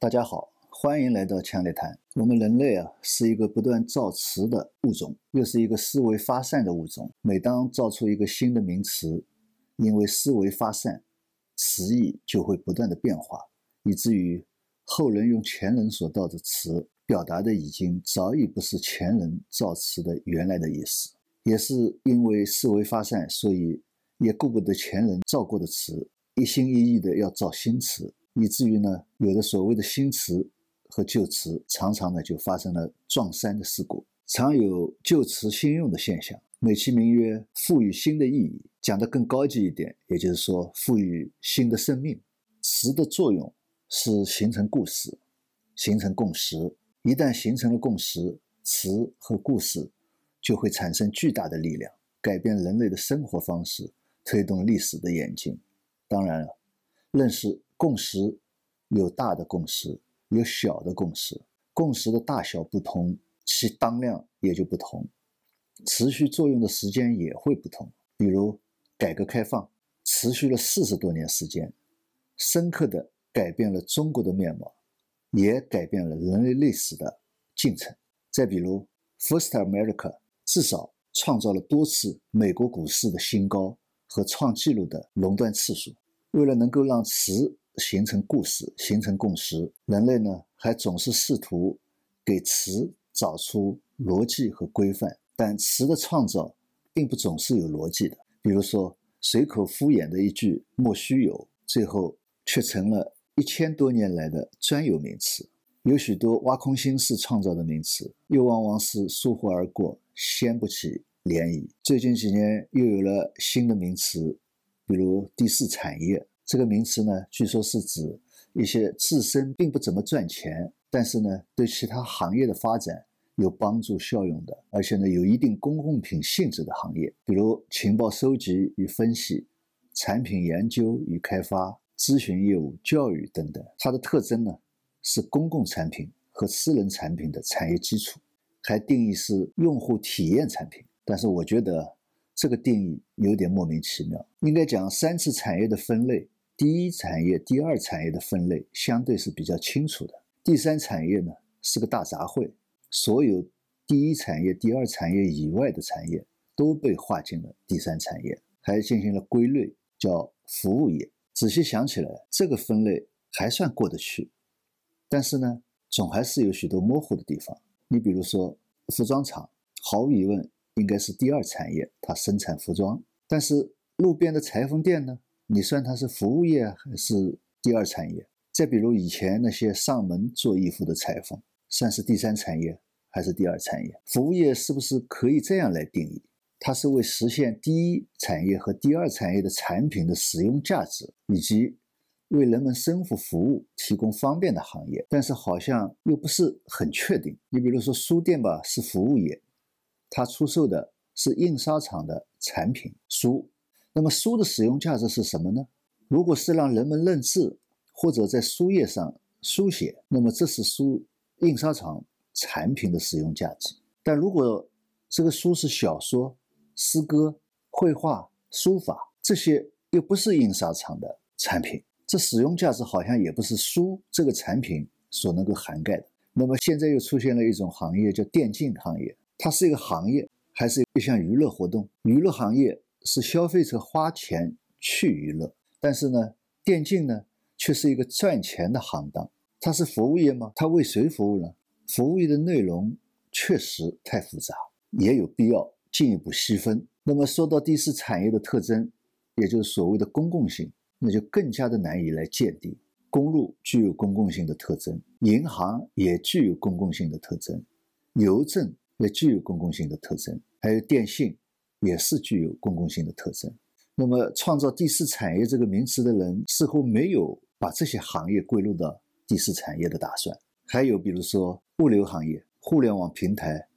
大家好，欢迎来到强烈谈。我们人类啊，是一个不断造词的物种，又是一个思维发散的物种。每当造出一个新的名词，因为思维发散，词义就会不断的变化，以至于后人用前人所造的词，表达的已经早已不是前人造词的原来的意思。也是因为思维发散，所以也顾不得前人造过的词，一心一意的要造新词。以至于呢，有的所谓的新词和旧词，常常呢就发生了撞衫的事故，常有旧词新用的现象，美其名曰赋予新的意义，讲得更高级一点，也就是说赋予新的生命。词的作用是形成故事，形成共识。一旦形成了共识，词和故事就会产生巨大的力量，改变人类的生活方式，推动历史的演进。当然了，认识。共识有大的共识，有小的共识。共识的大小不同，其当量也就不同，持续作用的时间也会不同。比如改革开放持续了四十多年时间，深刻的改变了中国的面貌，也改变了人类历史的进程。再比如 First America，至少创造了多次美国股市的新高和创纪录的垄断次数。为了能够让词形成故事，形成共识。人类呢，还总是试图给词找出逻辑和规范，但词的创造并不总是有逻辑的。比如说，随口敷衍的一句“莫须有”，最后却成了一千多年来的专有名词。有许多挖空心思创造的名词，又往往是疏忽而过，掀不起涟漪。最近几年又有了新的名词，比如第四产业。这个名词呢，据说是指一些自身并不怎么赚钱，但是呢，对其他行业的发展有帮助效用的，而且呢，有一定公共品性质的行业，比如情报收集与分析、产品研究与开发、咨询业务、教育等等。它的特征呢，是公共产品和私人产品的产业基础，还定义是用户体验产品。但是我觉得这个定义有点莫名其妙，应该讲三次产业的分类。第一产业、第二产业的分类相对是比较清楚的，第三产业呢是个大杂烩，所有第一产业、第二产业以外的产业都被划进了第三产业，还进行了归类，叫服务业。仔细想起来，这个分类还算过得去，但是呢，总还是有许多模糊的地方。你比如说，服装厂毫无疑问应该是第二产业，它生产服装，但是路边的裁缝店呢？你算它是服务业还是第二产业？再比如以前那些上门做衣服的裁缝，算是第三产业还是第二产业？服务业是不是可以这样来定义？它是为实现第一产业和第二产业的产品的使用价值，以及为人们生活服务提供方便的行业，但是好像又不是很确定。你比如说书店吧，是服务业，它出售的是印刷厂的产品书。那么书的使用价值是什么呢？如果是让人们认字或者在书页上书写，那么这是书印刷厂产品的使用价值。但如果这个书是小说、诗歌、绘画、书法，这些又不是印刷厂的产品，这使用价值好像也不是书这个产品所能够涵盖的。那么现在又出现了一种行业，叫电竞行业，它是一个行业，还是一项娱乐活动？娱乐行业。是消费者花钱去娱乐，但是呢，电竞呢却是一个赚钱的行当。它是服务业吗？它为谁服务呢？服务业的内容确实太复杂，也有必要进一步细分。那么说到第四产业的特征，也就是所谓的公共性，那就更加的难以来鉴定。公路具有公共性的特征，银行也具有公共性的特征，邮政也具有公共性的特征，还有电信。也是具有公共性的特征。那么，创造第四产业这个名词的人似乎没有把这些行业归入到第四产业的打算。还有，比如说物流行业、互联网平台、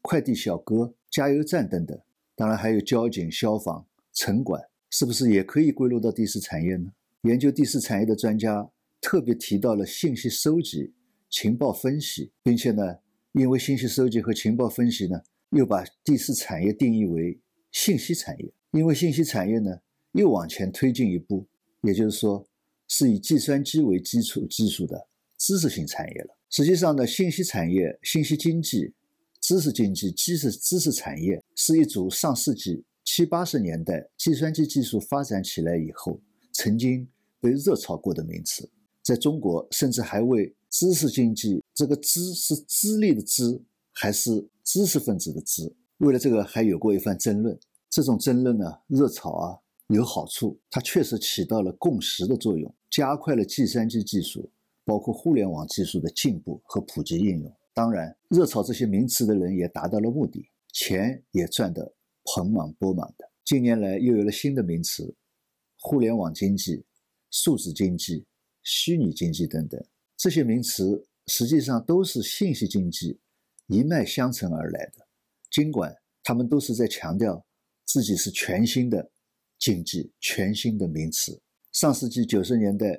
快递小哥、加油站等等。当然，还有交警、消防、城管，是不是也可以归入到第四产业呢？研究第四产业的专家特别提到了信息收集、情报分析，并且呢，因为信息收集和情报分析呢，又把第四产业定义为。信息产业，因为信息产业呢又往前推进一步，也就是说，是以计算机为基础技术的知识性产业了。实际上呢，信息产业、信息经济、知识经济、知识知识产业是一组上世纪七八十年代计算机技术发展起来以后曾经被热炒过的名词。在中国，甚至还为知识经济这个“知”是资历的“知”还是知识分子的“知”，为了这个还有过一番争论。这种争论呢，热炒啊有好处，它确实起到了共识的作用，加快了计算机技术，包括互联网技术的进步和普及应用。当然，热炒这些名词的人也达到了目的，钱也赚得盆满钵满的。近年来又有了新的名词：互联网经济、数字经济。虚拟经济等等这些名词，实际上都是信息经济一脉相承而来的。尽管他们都是在强调自己是全新的经济、全新的名词。上世纪九十年代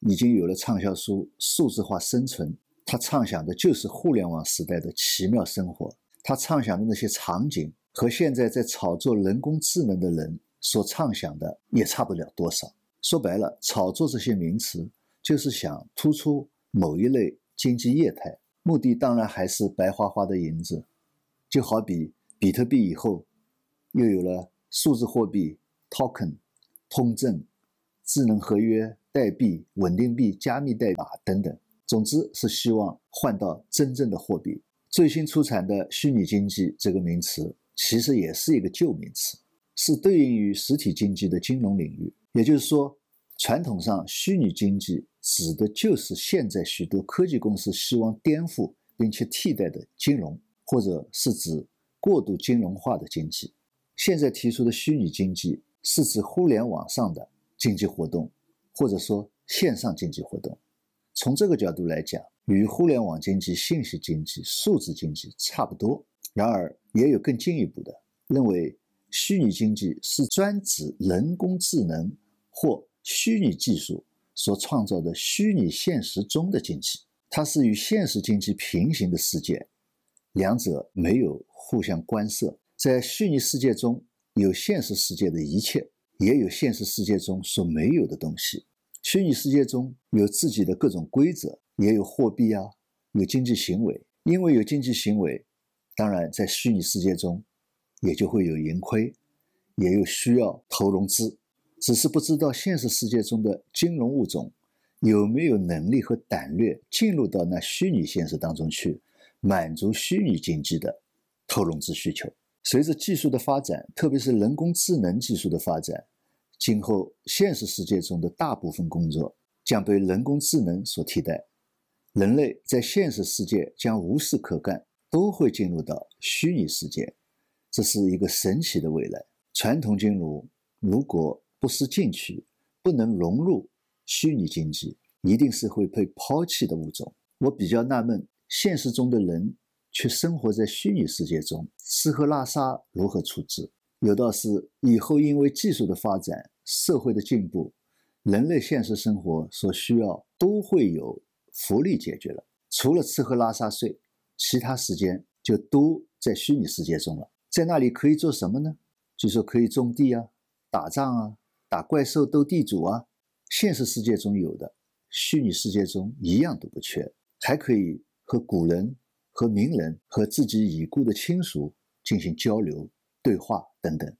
已经有了畅销书《数字化生存》，他畅想的就是互联网时代的奇妙生活。他畅想的那些场景，和现在在炒作人工智能的人所畅想的也差不了多少。说白了，炒作这些名词就是想突出某一类经济业态，目的当然还是白花花的银子。就好比比特币以后又有了数字货币、token、通证、智能合约、代币、稳定币、加密代码等等，总之是希望换到真正的货币。最新出产的虚拟经济这个名词其实也是一个旧名词，是对应于实体经济的金融领域。也就是说，传统上虚拟经济指的就是现在许多科技公司希望颠覆并且替代的金融，或者是指过度金融化的经济。现在提出的虚拟经济是指互联网上的经济活动，或者说线上经济活动。从这个角度来讲，与互联网经济、信息经济、数字经济差不多。然而，也有更进一步的认为，虚拟经济是专指人工智能。或虚拟技术所创造的虚拟现实中的经济，它是与现实经济平行的世界，两者没有互相关涉。在虚拟世界中有现实世界的一切，也有现实世界中所没有的东西。虚拟世界中有自己的各种规则，也有货币啊，有经济行为。因为有经济行为，当然在虚拟世界中也就会有盈亏，也有需要投融资。只是不知道现实世界中的金融物种有没有能力和胆略进入到那虚拟现实当中去，满足虚拟经济的投融资需求。随着技术的发展，特别是人工智能技术的发展，今后现实世界中的大部分工作将被人工智能所替代，人类在现实世界将无事可干，都会进入到虚拟世界。这是一个神奇的未来。传统金融如果不思进取，不能融入虚拟经济，一定是会被抛弃的物种。我比较纳闷，现实中的人却生活在虚拟世界中，吃喝拉撒如何处置？有道是，以后因为技术的发展、社会的进步，人类现实生活所需要都会有福利解决了。除了吃喝拉撒睡，其他时间就都在虚拟世界中了。在那里可以做什么呢？据说可以种地啊，打仗啊。打怪兽、斗地主啊，现实世界中有的，虚拟世界中一样都不缺。还可以和古人、和名人、和自己已故的亲属进行交流、对话等等，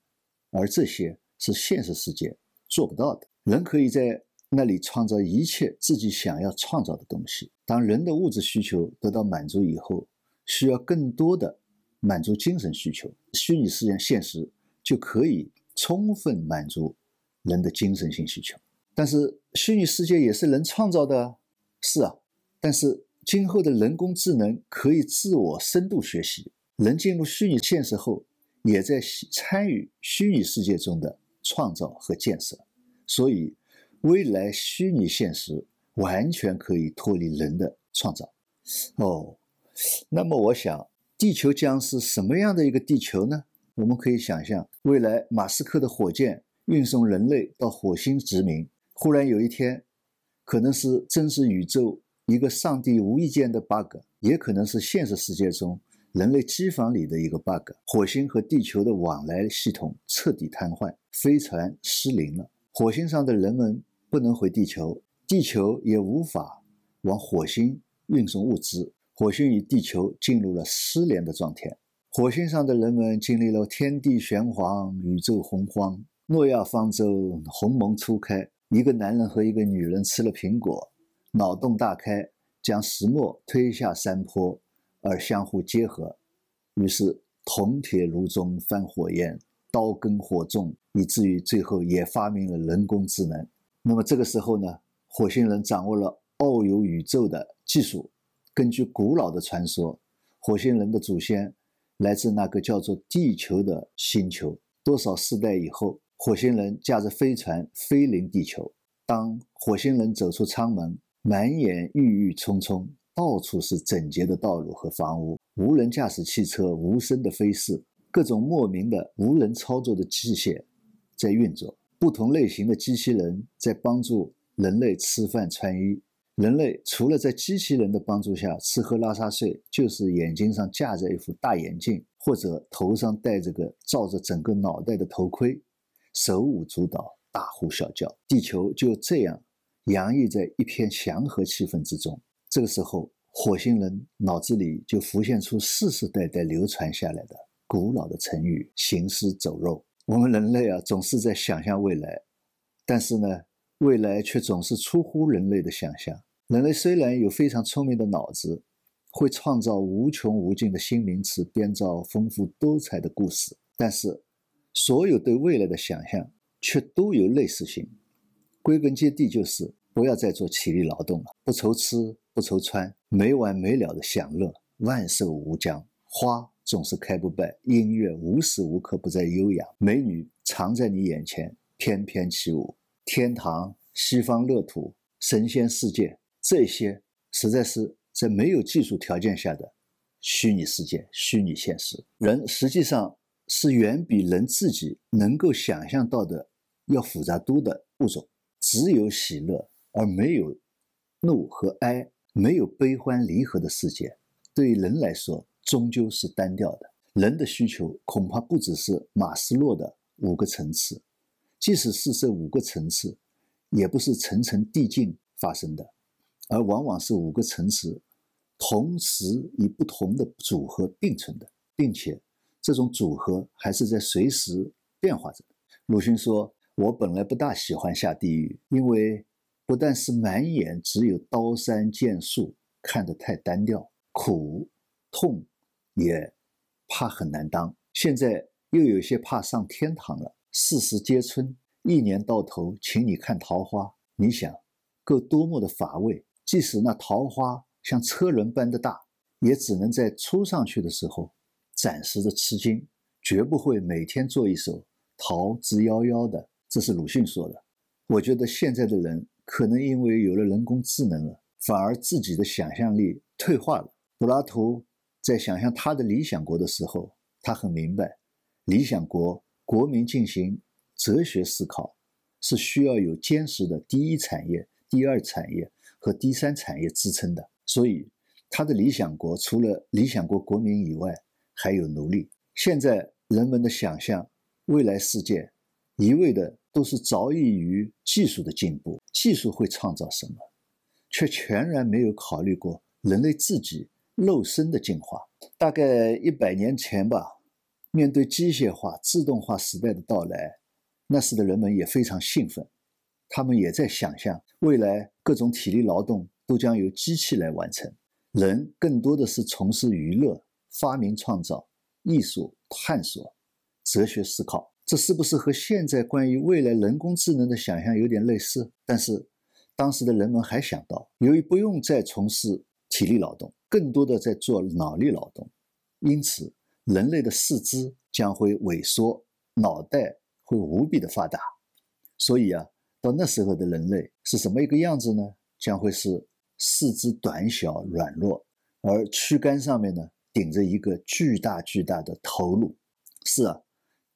而这些是现实世界做不到的。人可以在那里创造一切自己想要创造的东西。当人的物质需求得到满足以后，需要更多的满足精神需求，虚拟世界现实就可以充分满足。人的精神性需求，但是虚拟世界也是人创造的，是啊。但是今后的人工智能可以自我深度学习，人进入虚拟现实后，也在参与虚拟世界中的创造和建设。所以，未来虚拟现实完全可以脱离人的创造。哦，那么我想，地球将是什么样的一个地球呢？我们可以想象，未来马斯克的火箭。运送人类到火星殖民，忽然有一天，可能是真实宇宙一个上帝无意间的 bug，也可能是现实世界中人类机房里的一个 bug。火星和地球的往来系统彻底瘫痪，飞船失灵了。火星上的人们不能回地球，地球也无法往火星运送物资，火星与地球进入了失联的状态。火星上的人们经历了天地玄黄、宇宙洪荒。诺亚方舟鸿蒙初开，一个男人和一个女人吃了苹果，脑洞大开，将石墨推下山坡，而相互结合。于是铜铁炉中翻火焰，刀耕火种，以至于最后也发明了人工智能。那么这个时候呢，火星人掌握了遨游宇宙的技术。根据古老的传说，火星人的祖先来自那个叫做地球的星球。多少世代以后？火星人驾着飞船飞临地球。当火星人走出舱门，满眼郁郁葱葱，到处是整洁的道路和房屋，无人驾驶汽车无声的飞逝，各种莫名的无人操作的机械在运作，不同类型的机器人在帮助人类吃饭穿衣。人类除了在机器人的帮助下吃喝拉撒睡，就是眼睛上架着一副大眼镜，或者头上戴着个罩着整个脑袋的头盔。手舞足蹈，大呼小叫，地球就这样洋溢在一片祥和气氛之中。这个时候，火星人脑子里就浮现出世世代代流传下来的古老的成语“行尸走肉”。我们人类啊，总是在想象未来，但是呢，未来却总是出乎人类的想象。人类虽然有非常聪明的脑子，会创造无穷无尽的新名词，编造丰富多彩的故事，但是。所有对未来的想象却都有类似性，归根结底就是不要再做体力劳动了，不愁吃不愁穿，没完没了的享乐，万寿无疆。花总是开不败，音乐无时无刻不在悠扬，美女藏在你眼前翩翩起舞。天堂、西方乐土、神仙世界，这些实在是在没有技术条件下的虚拟世界、虚拟现实。人实际上。是远比人自己能够想象到的要复杂多的物种。只有喜乐，而没有怒和哀，没有悲欢离合的世界，对于人来说终究是单调的。人的需求恐怕不只是马斯洛的五个层次，即使是这五个层次，也不是层层递进发生的，而往往是五个层次同时以不同的组合并存的，并且。这种组合还是在随时变化着。鲁迅说：“我本来不大喜欢下地狱，因为不但是满眼只有刀山剑树，看得太单调，苦痛也怕很难当。现在又有些怕上天堂了。四时皆春，一年到头，请你看桃花，你想，够多么的乏味？即使那桃花像车轮般的大，也只能在初上去的时候。”暂时的吃惊，绝不会每天做一首《桃之夭夭》的。这是鲁迅说的。我觉得现在的人可能因为有了人工智能了，反而自己的想象力退化了。柏拉图在想象他的理想国的时候，他很明白，理想国国民进行哲学思考是需要有坚实的第一产业、第二产业和第三产业支撑的。所以，他的理想国除了理想国国民以外，还有奴隶。现在人们的想象，未来世界一味的都是着意于技术的进步，技术会创造什么，却全然没有考虑过人类自己肉身的进化。大概一百年前吧，面对机械化、自动化时代的到来，那时的人们也非常兴奋，他们也在想象未来各种体力劳动都将由机器来完成，人更多的是从事娱乐。发明创造、艺术探索、哲学思考，这是不是和现在关于未来人工智能的想象有点类似？但是当时的人们还想到，由于不用再从事体力劳动，更多的在做脑力劳动，因此人类的四肢将会萎缩，脑袋会无比的发达。所以啊，到那时候的人类是什么一个样子呢？将会是四肢短小、软弱，而躯干上面呢？顶着一个巨大巨大的头颅，是啊，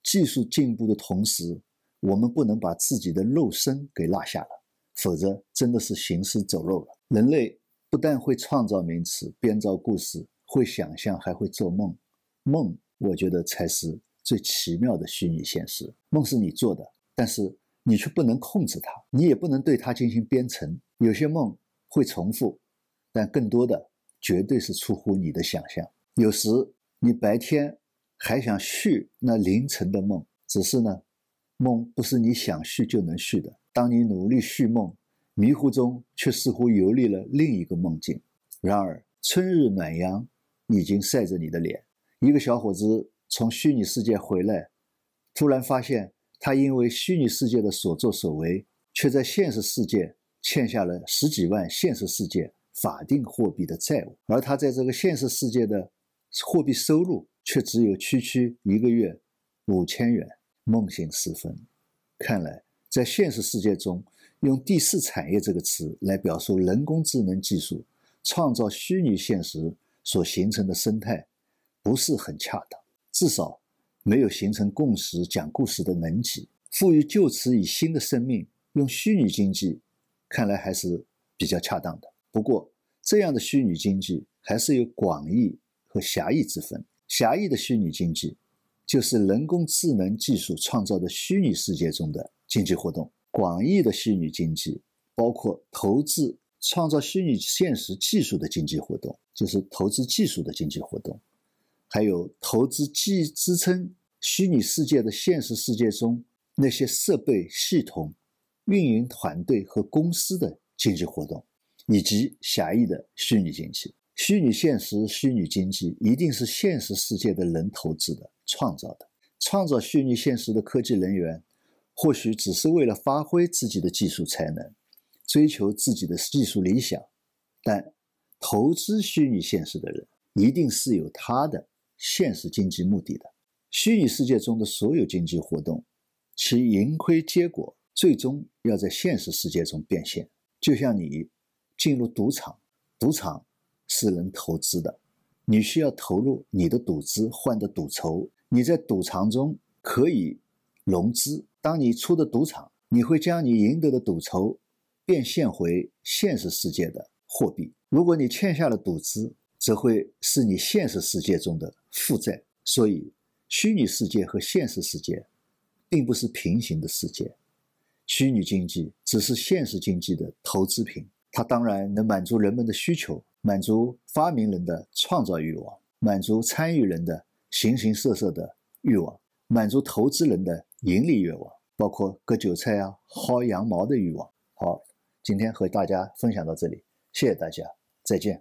技术进步的同时，我们不能把自己的肉身给落下了，否则真的是行尸走肉了。人类不但会创造名词、编造故事、会想象，还会做梦。梦，我觉得才是最奇妙的虚拟现实。梦是你做的，但是你却不能控制它，你也不能对它进行编程。有些梦会重复，但更多的绝对是出乎你的想象。有时你白天还想续那凌晨的梦，只是呢，梦不是你想续就能续的。当你努力续梦，迷糊中却似乎游历了另一个梦境。然而春日暖阳已经晒着你的脸。一个小伙子从虚拟世界回来，突然发现他因为虚拟世界的所作所为，却在现实世界。欠下了十几万现实世界法定货币的债务，而他在这个现实世界的货币收入却只有区区一个月五千元。梦醒时分，看来在现实世界中用“第四产业”这个词来表述人工智能技术创造虚拟现实所形成的生态，不是很恰当，至少没有形成共识讲故事的能级，赋予旧词以新的生命，用虚拟经济。看来还是比较恰当的。不过，这样的虚拟经济还是有广义和狭义之分。狭义的虚拟经济，就是人工智能技术创造的虚拟世界中的经济活动；广义的虚拟经济，包括投资创造虚拟现实技术的经济活动，就是投资技术的经济活动；还有投资技支撑虚拟世界的现实世界中那些设备系统。运营团队和公司的经济活动，以及狭义的虚拟经济、虚拟现实、虚拟经济，一定是现实世界的人投资的、创造的。创造虚拟现实的科技人员，或许只是为了发挥自己的技术才能，追求自己的技术理想，但投资虚拟现实的人，一定是有他的现实经济目的的。虚拟世界中的所有经济活动，其盈亏结果。最终要在现实世界中变现，就像你进入赌场，赌场是能投资的，你需要投入你的赌资换的赌筹，你在赌场中可以融资。当你出的赌场，你会将你赢得的赌筹变现回现实世界的货币。如果你欠下了赌资，则会是你现实世界中的负债。所以，虚拟世界和现实世界并不是平行的世界。虚拟经济只是现实经济的投资品，它当然能满足人们的需求，满足发明人的创造欲望，满足参与人的形形色色的欲望，满足投资人的盈利欲望，包括割韭菜啊、薅羊毛的欲望。好，今天和大家分享到这里，谢谢大家，再见。